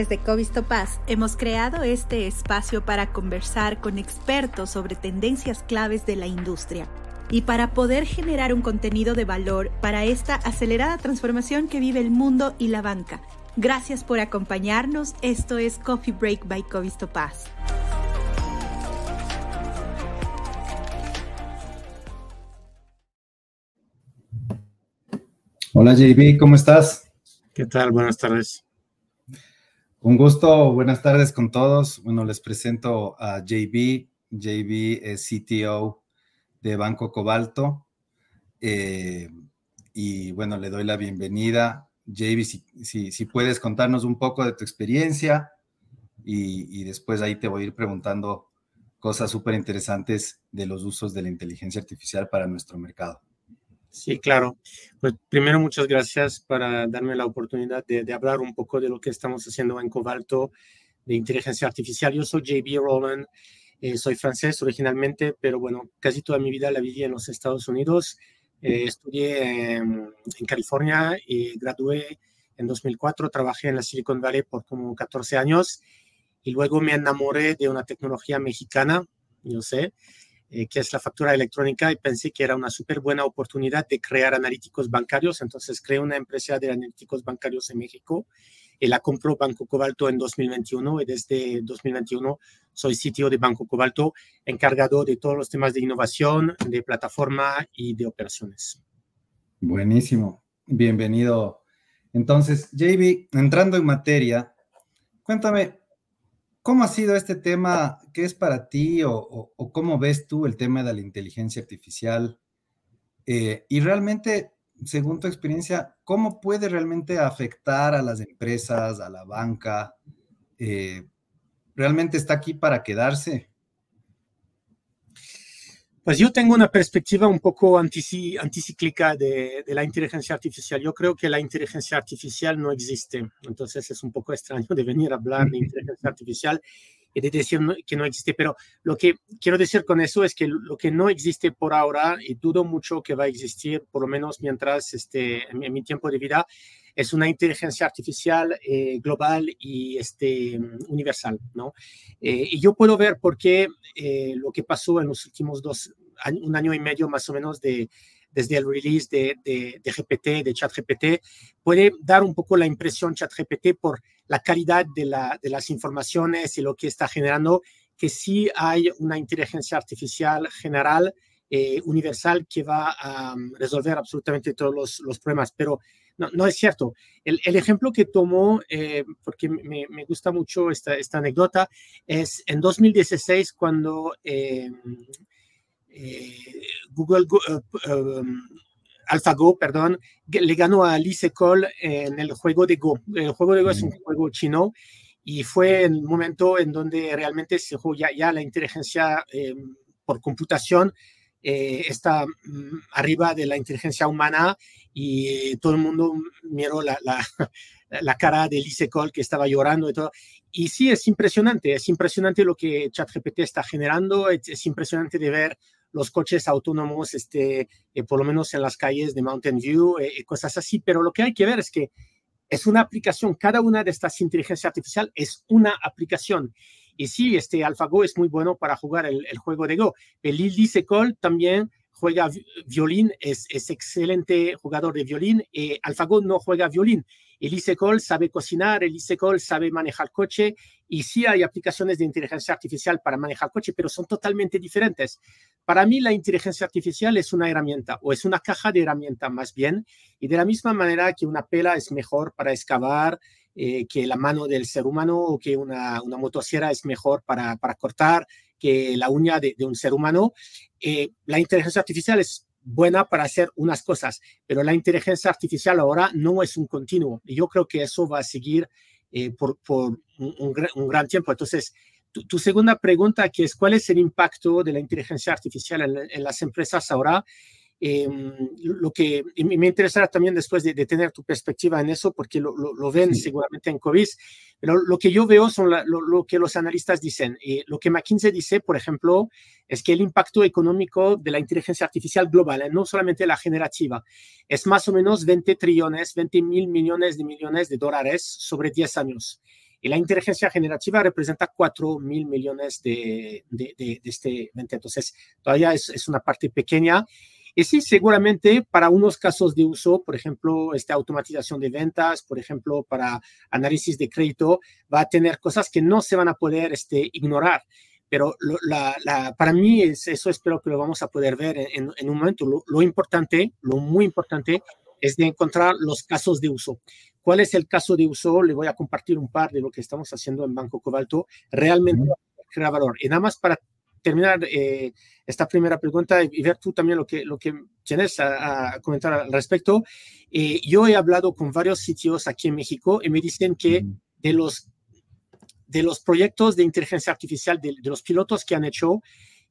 Desde Covistopaz hemos creado este espacio para conversar con expertos sobre tendencias claves de la industria y para poder generar un contenido de valor para esta acelerada transformación que vive el mundo y la banca. Gracias por acompañarnos. Esto es Coffee Break by Covistopaz. Hola JB, ¿cómo estás? ¿Qué tal? Buenas tardes. Un gusto, buenas tardes con todos. Bueno, les presento a JB. JB es CTO de Banco Cobalto. Eh, y bueno, le doy la bienvenida. JB, si, puedes contarnos un poco de tu experiencia y, y después ahí te voy a ir preguntando cosas súper interesantes de los usos de la inteligencia artificial para nuestro mercado. Sí, claro. Pues primero, muchas gracias para darme la oportunidad de, hablar un poco de lo que estamos haciendo en Cobalto de inteligencia artificial. Yo soy JB Roland, eh, soy francés originalmente, pero bueno, casi toda mi vida la viví en los Estados Unidos. Eh, estudié en, California y gradué en 2004. Trabajé en la Silicon Valley por como 14 años y luego me enamoré de una tecnología mexicana, yo sé, eh, que es la factura electrónica, y pensé que era una súper buena oportunidad de crear analíticos bancarios. Entonces creé una empresa de analíticos bancarios en México y la compró Banco Cobalto en 2021 y desde 2021 soy sitio de Banco Cobalto encargado de todos los temas de innovación, de plataforma y de operaciones. Buenísimo, bienvenido. Entonces, JB, entrando en materia, cuéntame, ¿Cómo ha sido este tema? ¿Qué es para ti o, cómo ves tú el tema de la inteligencia artificial? Eh, y realmente, según tu experiencia, ¿cómo puede realmente afectar a las empresas, a la banca? Eh, ¿Realmente está aquí para quedarse? Pues yo tengo una perspectiva un poco anticíclica de, de, la inteligencia artificial. Yo creo que la inteligencia artificial no existe. Entonces es un poco extraño de venir a hablar de inteligencia artificial y de decir que no existe. Pero lo que quiero decir con eso es que lo que no existe por ahora, y dudo mucho que va a existir, por lo menos mientras este, en, mi tiempo de vida, es una inteligencia artificial eh, global y este, universal. ¿no? Eh, y yo puedo ver por qué eh, lo que pasó en los últimos dos, un año y medio más o menos de, desde el release de, de, de, GPT, de ChatGPT, puede dar un poco la impresión ChatGPT por la calidad de, la, de, las informaciones y lo que está generando, que sí hay una inteligencia artificial general, universal, que va a um, resolver absolutamente todos los, los problemas. Pero no, no es cierto. El, el ejemplo que tomó, eh, porque me, me, gusta mucho esta, esta anécdota, es en 2016 cuando eh, eh, Google, um, AlphaGo, perdón, le ganó a Alice Cole en el juego de Go. El juego de Go es un mm. juego chino y fue el momento en donde realmente se ya, ya la inteligencia por computación está mm, arriba de la inteligencia humana y todo el mundo miró la, la, cara de Lise Cole que estaba llorando y todo. Y sí, es impresionante, es impresionante lo que ChatGPT está generando, es, impresionante de ver los coches autónomos, este, eh, por lo menos en las calles de Mountain View, eh, y cosas así, pero lo que hay que ver es que es una aplicación, cada una de estas inteligencias artificiales es una aplicación. Y sí, este AlphaGo es muy bueno para jugar el, juego de Go. El Lise Cole también juega violín, es, es excelente jugador de violín. Eh, AlphaGo no juega violín. Elise Cole sabe cocinar, Elise Cole sabe manejar coche y sí hay aplicaciones de inteligencia artificial para manejar coche, pero son totalmente diferentes. Para mí la inteligencia artificial es una herramienta o es una caja de herramientas más bien y de la misma manera que una pela es mejor para excavar, eh, que la mano del ser humano o que una, una motosierra es mejor para, para cortar que la uña de, un ser humano. Eh, la inteligencia artificial es buena para hacer unas cosas, pero la inteligencia artificial ahora no es un continuo. Y yo creo que eso va a seguir eh, por, por un, gran tiempo. Entonces, tu, segunda pregunta, que es cuál es el impacto de la inteligencia artificial en las empresas ahora, Em, lo que me interesará también después de, tener tu perspectiva en eso, porque lo, lo, ven seguramente en COVID, pero lo que yo veo son lo, que los analistas dicen. Y lo que McKinsey dice, por ejemplo, es que el impacto económico de la inteligencia artificial global, ¿eh? no solamente la generativa, es más o menos 20 trillones, 20 mil millones de millones de dólares sobre 10 años. Y la inteligencia generativa representa 4 mil millones de, de, de, este evento. Entonces, todavía es, es, una parte pequeña. Y sí, seguramente para unos casos de uso, por ejemplo, esta automatización de ventas, por ejemplo, para análisis de crédito, va a tener cosas que no se van a poder este, ignorar. Pero lo, la, la, para mí es, eso espero que lo vamos a poder ver en, en un momento. Lo, lo importante, lo muy importante, es de encontrar los casos de uso. ¿Cuál es el caso de uso? Le voy a compartir un par de lo que estamos haciendo en Banco Cobalto. Realmente crea valor. Y nada más para terminar eh, esta primera pregunta y ver tú también lo que, lo que tienes a, a comentar al respecto. Eh, yo he hablado con varios sitios aquí en México y me dicen que de los, de los proyectos de inteligencia artificial, de, de los pilotos que han hecho,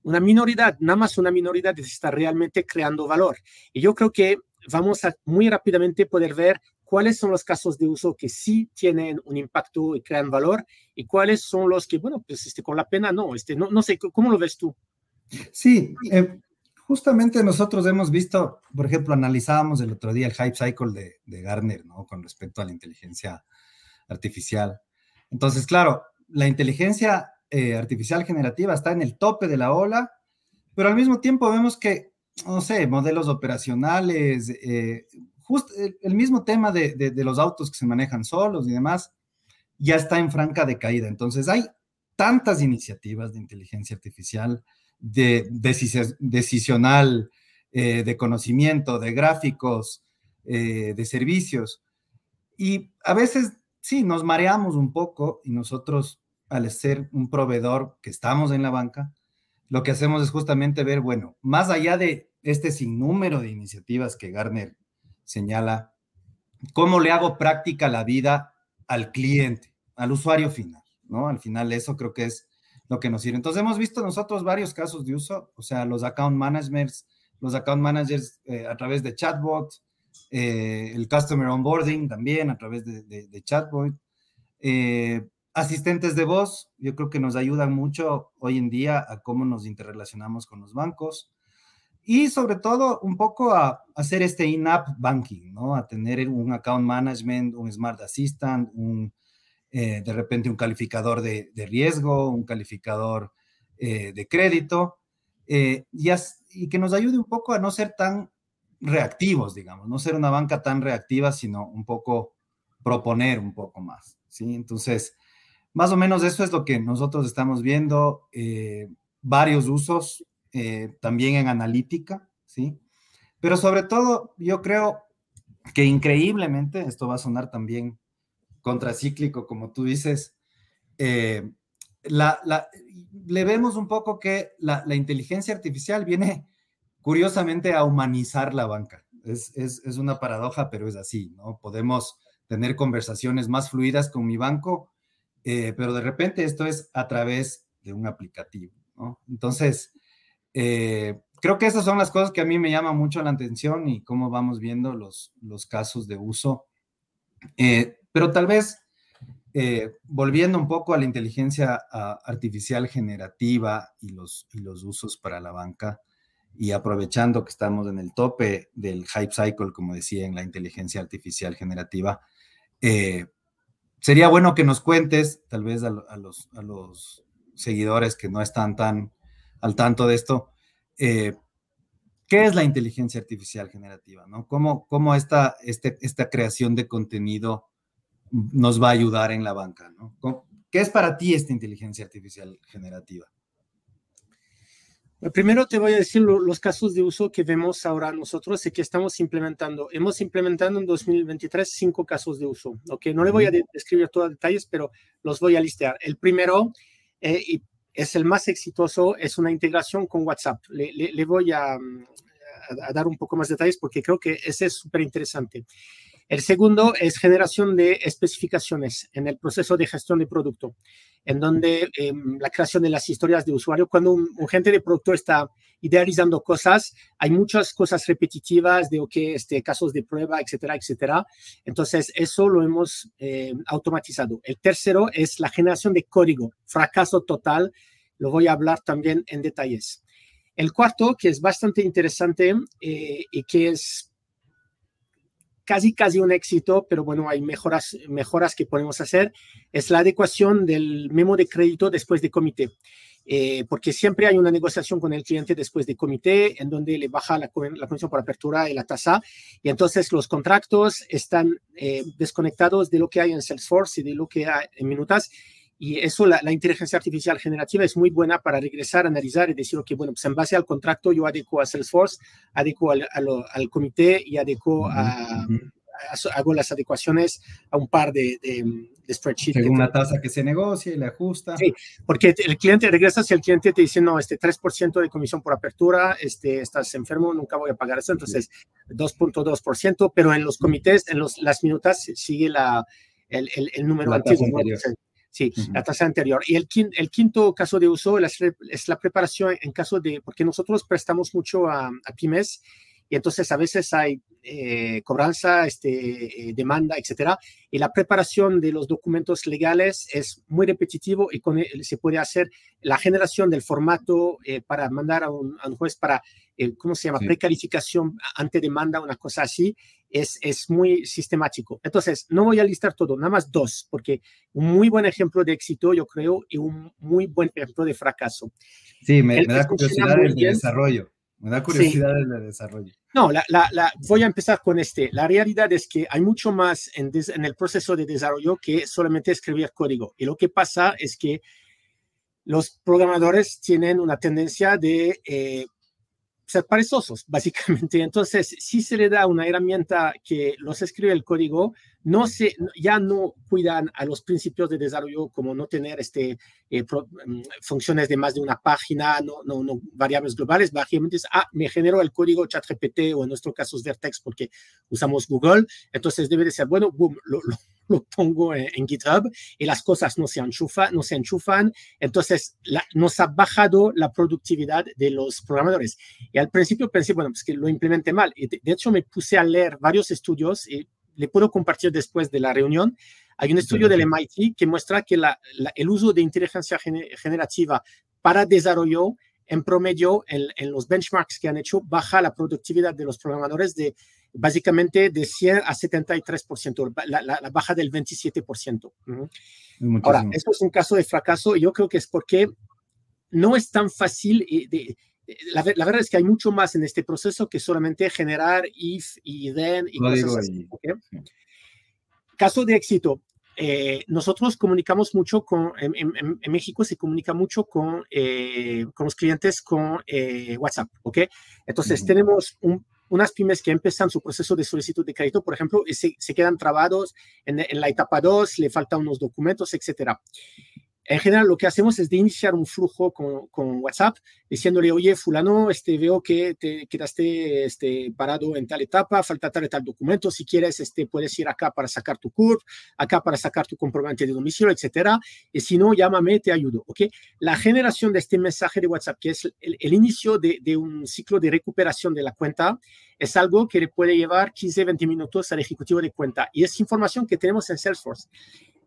una minoridad, nada más una minoridad está realmente creando valor. Y yo creo que vamos a muy rápidamente poder ver cuáles son los casos de uso que sí tienen un impacto y crean valor y cuáles son los que, bueno, pues este, con la pena no, este, no, no sé, ¿cómo lo ves tú? Sí, eh, justamente nosotros hemos visto, por ejemplo, analizábamos el otro día el hype cycle de, de Garner, ¿no? Con respecto a la inteligencia artificial. Entonces, claro, la inteligencia eh, artificial generativa está en el tope de la ola, pero al mismo tiempo vemos que no sé, modelos operacionales, eh, justo el mismo tema de, los autos que se manejan solos y demás, ya está en franca decaída. Entonces hay tantas iniciativas de inteligencia artificial, de, de decisional, eh, de conocimiento, de gráficos, eh, de servicios. Y a veces sí, nos mareamos un poco y nosotros, al ser un proveedor que estamos en la banca, lo que hacemos es justamente ver, bueno, más allá de este sinnúmero de iniciativas que Garner señala, cómo le hago práctica la vida al cliente, al usuario final, ¿no? Al final eso creo que es lo que nos sirve. Entonces hemos visto nosotros varios casos de uso, o sea, los account managers, los account managers eh, a través de chatbot, eh, el customer onboarding también a través de, chatbot, eh, asistentes de voz, yo creo que nos ayudan mucho hoy en día a cómo nos interrelacionamos con los bancos y sobre todo un poco a hacer este in-app banking, ¿no? A tener un account management, un smart assistant, eh, de repente un calificador de, riesgo, un calificador eh, de crédito, eh, y, que nos ayude un poco a no ser tan reactivos, digamos, no ser una banca tan reactiva, sino un poco proponer un poco más, ¿sí? Entonces, más o menos eso es lo que nosotros estamos viendo, eh, varios usos, eh, también en analítica, ¿sí? Pero sobre todo, yo creo que increíblemente, esto va a sonar también contracíclico, como tú dices, eh, la, la, le vemos un poco que la, la, inteligencia artificial viene curiosamente a humanizar la banca. Es, es, es, una paradoja, pero es así, ¿no? Podemos tener conversaciones más fluidas con mi banco, eh, pero de repente esto es a través de un aplicativo, ¿no? Entonces, eh, creo que esas son las cosas que a mí me llaman mucho la atención y cómo vamos viendo los, los casos de uso. Eh, pero tal vez, eh, volviendo un poco a la inteligencia a, artificial generativa y los, los usos para la banca, y aprovechando que estamos en el tope del hype cycle, como decía, en la inteligencia artificial generativa, sería bueno que nos cuentes, tal vez a, los, a los seguidores que no están tan al tanto de esto. Eh, ¿Qué es la inteligencia artificial generativa? ¿no? ¿Cómo, cómo esta, este, esta creación de contenido nos va a ayudar en la banca? ¿no? ¿Qué es para ti esta inteligencia artificial generativa? Primero te voy a decir lo, los casos de uso que vemos ahora nosotros y que estamos implementando. Hemos implementado en 2023 cinco casos de uso. Okay, no le voy a describir todos los detalles, pero los voy a listear. El primero, eh, y es el más exitoso, es una integración con WhatsApp. Le, voy a, a, dar un poco más de detalles porque creo que ese es súper interesante. El segundo es generación de especificaciones en el proceso de gestión de producto, en donde eh, la creación de las historias de usuario, cuando un, un, gente de producto está idealizando cosas, hay muchas cosas repetitivas de okay, este, casos de prueba, etcétera, etcétera. Entonces, eso lo hemos eh, automatizado. El tercero es la generación de código, fracaso total, lo voy a hablar también en detalles. El cuarto, que es bastante interesante eh, y que es casi, casi un éxito, pero bueno, hay mejoras, mejoras que podemos hacer, es la adecuación del memo de crédito después de comité. Eh, porque siempre hay una negociación con el cliente después de comité en donde le baja la, la comisión por apertura y la tasa, y entonces los contratos están eh, desconectados de lo que hay en Salesforce y de lo que hay en Minutas, y eso, la, inteligencia artificial generativa es muy buena para regresar, analizar y decir, ok, bueno, pues en base al contrato yo adecuo a Salesforce, adecuo al, al, comité y adecuo a, hago las adecuaciones a un par de, de, spreadsheets. Según una tasa que se negocia y le ajusta. Sí, porque el cliente regresa si el cliente te dice, no, este 3% de comisión por apertura, este, estás enfermo, nunca voy a pagar eso, entonces 2.2%, pero en los comités, en los, las minutas sigue la, el, el, número antiguo. Sí, la tasa anterior. Y el, el, quinto caso de uso es la, preparación en caso de, porque nosotros prestamos mucho a, a pymes y entonces a veces hay eh, cobranza, este, eh, demanda, etcétera. Y la preparación de los documentos legales es muy repetitivo y con se puede hacer la generación del formato eh, para mandar a un, juez para, ¿cómo se llama? Precalificación ante demanda, una cosa así. Es, es muy sistemático. Entonces, no voy a listar todo, nada más dos, porque un muy buen ejemplo de éxito, yo creo, y un muy buen ejemplo de fracaso. Sí, me, da curiosidad el desarrollo. Me da curiosidad el desarrollo. No, la, la, voy a empezar con este. La realidad es que hay mucho más en, en, el proceso de desarrollo que solamente escribir código. Y lo que pasa es que los programadores tienen una tendencia de eh, ser perezosos, básicamente. Entonces, si se le da una herramienta que los escribe el código, no se, ya no cuidan a los principios de desarrollo como no tener este, eh, mm, funciones de más de una página, no, no, no variables globales, básicamente es, ah, me genero el código ChatGPT o en nuestro caso es Vertex porque usamos Google, entonces debe de ser, bueno, boom, lo, lo, pongo en, GitHub y las cosas no se enchufan, no se enchufan, entonces la, nos ha bajado la productividad de los programadores. Y al principio pensé, bueno, pues que lo implementé mal. Y de, de hecho me puse a leer varios estudios y le puedo compartir después de la reunión. Hay un estudio del MIT que muestra que el uso de inteligencia generativa para desarrollo, en promedio, en, los benchmarks que han hecho, baja la productividad de los programadores de básicamente de 100 a 73%, la, la, baja del 27%. Ahora, esto es un caso de fracaso y yo creo que es porque no es tan fácil de, la, verdad es que hay mucho más en este proceso que solamente generar if y then y cosas así. Caso de éxito. Eh, nosotros comunicamos mucho con, en, México se comunica mucho con, eh, con los clientes con eh, WhatsApp, ¿ok? Entonces tenemos unas pymes que empiezan su proceso de solicitud de crédito, por ejemplo, se, se quedan trabados en, en, la etapa 2, le faltan unos documentos, etcétera. En general, lo que hacemos es de iniciar un flujo con, con, WhatsApp diciéndole, oye, fulano, este, veo que te quedaste este, parado en tal etapa, falta tal y tal documento, si quieres, este, puedes ir acá para sacar tu CURP, acá para sacar tu comprobante de domicilio, etcétera, y si no, llámame, te ayudo, ¿ok? La generación de este mensaje de WhatsApp, que es el, el inicio de, de, un ciclo de recuperación de la cuenta, es algo que le puede llevar 15, 20 minutos al ejecutivo de cuenta, y es información que tenemos en Salesforce.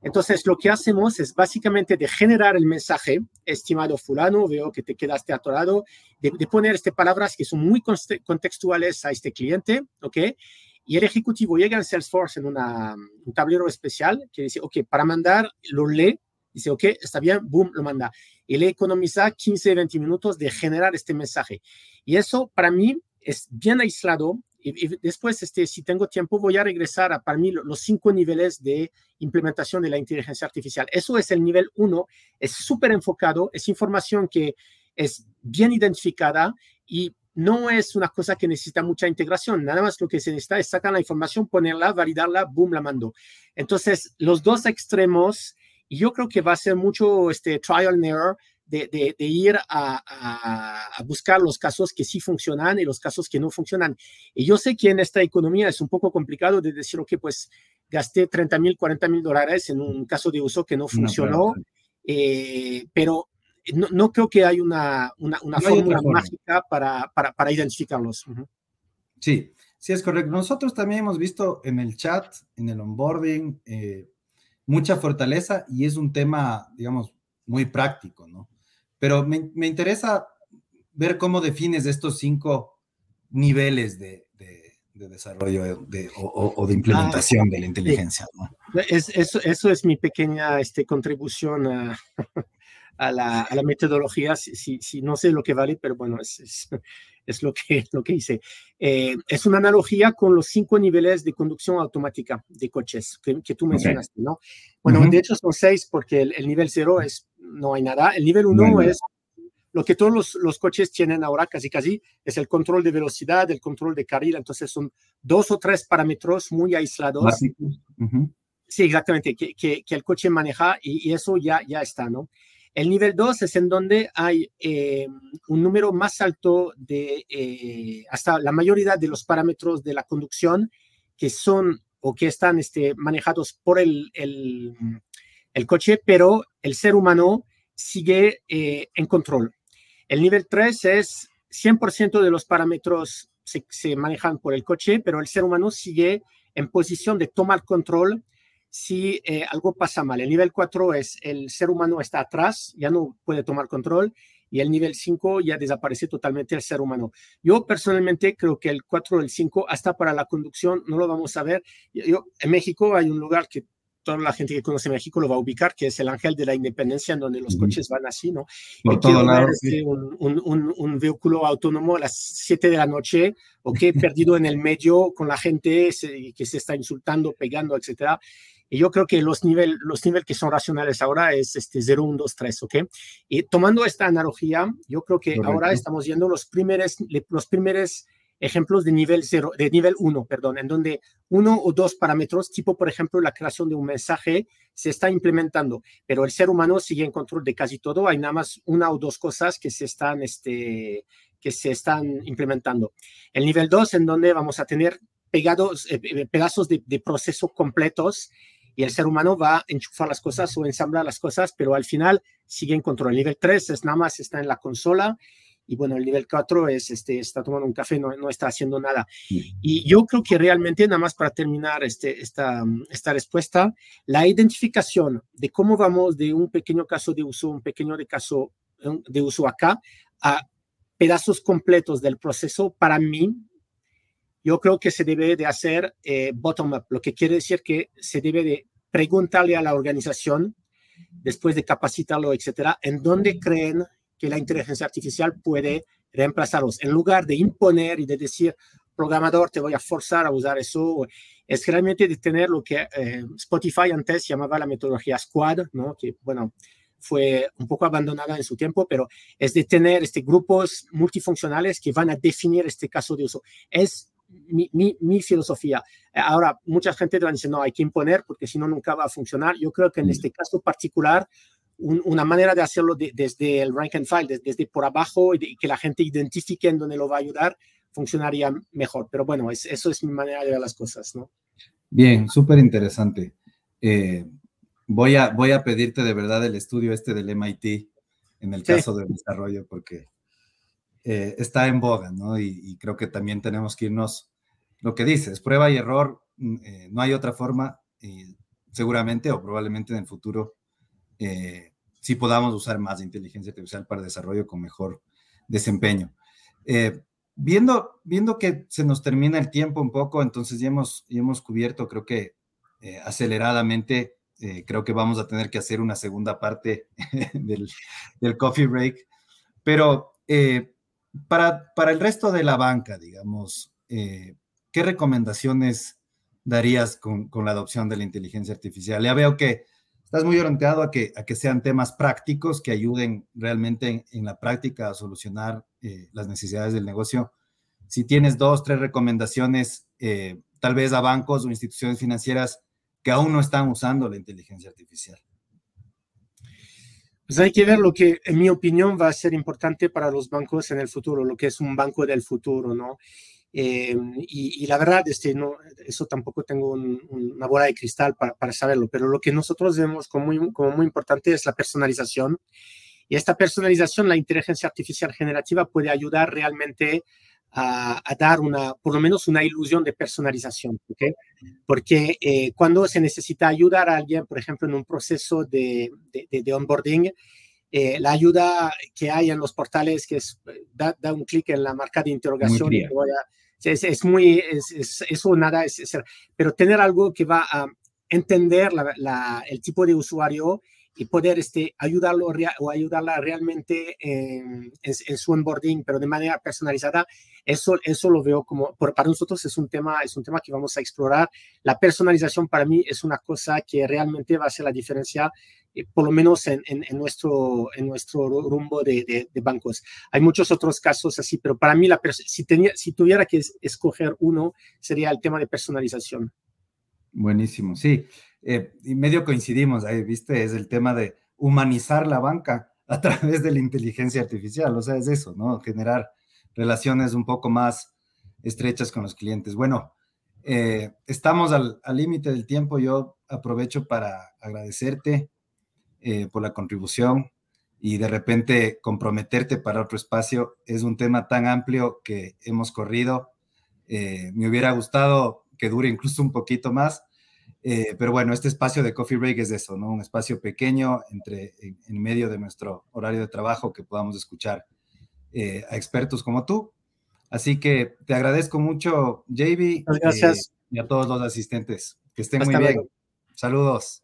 Entonces, lo que hacemos es básicamente de generar el mensaje, estimado fulano, veo que te quedaste atorado, de, poner estas palabras que son muy contextuales a este cliente, ¿ok? Y el ejecutivo llega en Salesforce en un tablero especial que dice, ok, para mandar, lo lee, dice, ok, está bien, boom, lo manda. Y le economiza 15, 20 minutos de generar este mensaje. Y eso para mí es bien aislado y, después, este, si tengo tiempo, voy a regresar a para mí los cinco niveles de implementación de la inteligencia artificial. Eso es el nivel uno, es súper enfocado, es información que es bien identificada y no es una cosa que necesita mucha integración, nada más lo que se necesita es sacar la información, ponerla, validarla, boom, la mando. Entonces, los dos extremos, y yo creo que va a ser mucho este trial and error, de, ir a, buscar los casos que sí funcionan y los casos que no funcionan. Y yo sé que en esta economía es un poco complicado de decir, ok, pues gasté 30 mil, 40 mil dólares en un caso de uso que no funcionó, eh, pero no, creo que hay una, una, fórmula mágica para, para, identificarlos. Sí, sí es correcto. Nosotros también hemos visto en el chat, en el onboarding, eh, mucha fortaleza y es un tema, digamos, muy práctico, ¿no? Pero me, interesa ver cómo defines estos cinco niveles de, desarrollo o, de implementación de la inteligencia. Es, eso, eso, es mi pequeña este, contribución a, a, la, a la, metodología. Si, si, no sé lo que vale, pero bueno, es, es, lo, que, lo que hice. Eh, es una analogía con los cinco niveles de conducción automática de coches que, tú mencionaste, ¿no? Bueno, de hecho son seis porque el, nivel cero es no hay nada. El nivel uno es lo que todos los, los, coches tienen ahora casi casi es el control de velocidad, el control de carril, entonces son dos o tres parámetros muy aislados. Sí, exactamente, que, que, el coche maneja y, eso ya, ya está, ¿no? El nivel 2 es en donde hay eh, un número más alto de, eh, hasta la mayoría de los parámetros de la conducción que son o que están este, manejados por el, el, el coche, pero el ser humano sigue eh, en control. El nivel 3 es 100% de los parámetros se, manejan por el coche, pero el ser humano sigue en posición de tomar control si eh, algo pasa mal. El nivel 4 es el ser humano está atrás, ya no puede tomar control, y el nivel 5 ya desaparece totalmente el ser humano. Yo personalmente creo que el 4 y el 5, hasta para la conducción, no lo vamos a ver. Yo, en México hay un lugar que toda la gente que conoce México lo va a ubicar, que es el Ángel de la Independencia, en donde los coches van así, ¿no? Por todo lado, este, un, un, un, vehículo autónomo a las 7 de la noche, o que perdido en el medio con la gente que se está insultando, pegando, etcétera. Y yo creo que los niveles los nivel que son racionales ahora es este 0, 1, 2, 3, ¿ok? Y tomando esta analogía, yo creo que ahora estamos viendo los primeros, los primeros ejemplos de nivel cero, de nivel 1, perdón, en donde uno o dos parámetros, tipo por ejemplo la creación de un mensaje, se está implementando, pero el ser humano sigue en control de casi todo. Hay nada más una o dos cosas que se están, este, que se están implementando. El nivel 2, en donde vamos a tener pegados, eh, eh, pedazos de, de proceso completos y el ser humano va a enchufar las cosas o ensamblar las cosas, pero al final sigue en control. El nivel 3 es nada más está en la consola y bueno, el nivel 4 es, este, está tomando un café, no, no está haciendo nada. Y yo creo que realmente, nada más para terminar este, esta, esta respuesta, la identificación de cómo vamos de un pequeño caso de uso, un pequeño de caso de uso acá, a pedazos completos del proceso, para mí, yo creo que se debe de hacer eh, bottom-up, lo que quiere decir que se debe de preguntarle a la organización, después de capacitarlo, etcétera, en dónde creen que la inteligencia artificial puede reemplazarlos. En lugar de imponer y de decir, programador, te voy a forzar a usar eso, es realmente de tener lo que eh, Spotify antes llamaba la metodología Squad, ¿no? que, bueno, fue un poco abandonada en su tiempo, pero es de tener este, grupos multifuncionales que van a definir este caso de uso. Es mi, mi, mi, filosofía. Ahora, mucha gente va a decir, no, hay que imponer porque si no, nunca va a funcionar. Yo creo que en mm. este caso particular, una manera de hacerlo desde el rank and file, desde, por abajo y, que la gente identifique en dónde lo va a ayudar, funcionaría mejor. Pero bueno, es, eso es mi manera de ver las cosas, ¿no? Bien, súper interesante. Eh, voy, a, voy a pedirte de verdad el estudio este del MIT en el caso del desarrollo, porque eh, está en boga, ¿no? Y, creo que también tenemos que irnos, lo que dices, prueba y error, mm, eh, no hay otra forma, seguramente o probablemente en el futuro si podamos usar más inteligencia artificial para desarrollo con mejor desempeño. Eh, viendo, viendo que se nos termina el tiempo un poco, entonces ya hemos, ya hemos cubierto, creo que eh, aceleradamente, eh, creo que vamos a tener que hacer una segunda parte del, del, coffee break, pero para, para el resto de la banca, digamos, ¿qué recomendaciones darías con, con, la adopción de la inteligencia artificial? Ya veo que estás muy orientado a que, sean temas prácticos que ayuden realmente en, la práctica a solucionar eh, las necesidades del negocio. Si tienes dos, tres recomendaciones, eh, tal vez a bancos o instituciones financieras que aún no están usando la inteligencia artificial. Pues hay que ver lo que, en mi opinión, va a ser importante para los bancos en el futuro, lo que es un banco del futuro, ¿no? Eh, y, la verdad, este, no, eso tampoco tengo una bola de cristal para, para, saberlo, pero lo que nosotros vemos como muy, como muy importante es la personalización. Y esta personalización, la inteligencia artificial generativa puede ayudar realmente a, a dar una, por lo menos una ilusión de personalización, ¿okay? Porque eh, cuando se necesita ayudar a alguien, por ejemplo, en un proceso de, de, de onboarding, eh, la ayuda que hay en los portales, que es, da, da un clic en la marca de interrogación y te voy a es, muy, es, eso nada, es, pero tener algo que va a entender el tipo de usuario y poder este, ayudarlo o ayudarla realmente en, su onboarding, pero de manera personalizada, eso, eso lo veo como, por, para nosotros es un, tema, es un tema que vamos a explorar. La personalización para mí es una cosa que realmente va a hacer la diferencia, eh, por lo menos en, nuestro, en nuestro rumbo de, de, bancos. Hay muchos otros casos así, pero para mí, la si, tenía, si tuviera que escoger uno, sería el tema de personalización. Buenísimo, sí. Eh, y medio coincidimos ahí, viste, es el tema de humanizar la banca a través de la inteligencia artificial, o sea, es eso, ¿no? Generar relaciones un poco más estrechas con los clientes. Bueno, eh, estamos al límite del tiempo, yo aprovecho para agradecerte eh, por la contribución y de repente comprometerte para otro espacio. Es un tema tan amplio que hemos corrido. me hubiera gustado que dure incluso un poquito más, eh, pero bueno, este espacio de Coffee Break es eso, ¿no? Un espacio pequeño entre, en, medio de nuestro horario de trabajo que podamos escuchar eh, a expertos como tú. Así que te agradezco mucho, JB. Gracias. Eh, y a todos los asistentes. Que estén muy bien. Saludos.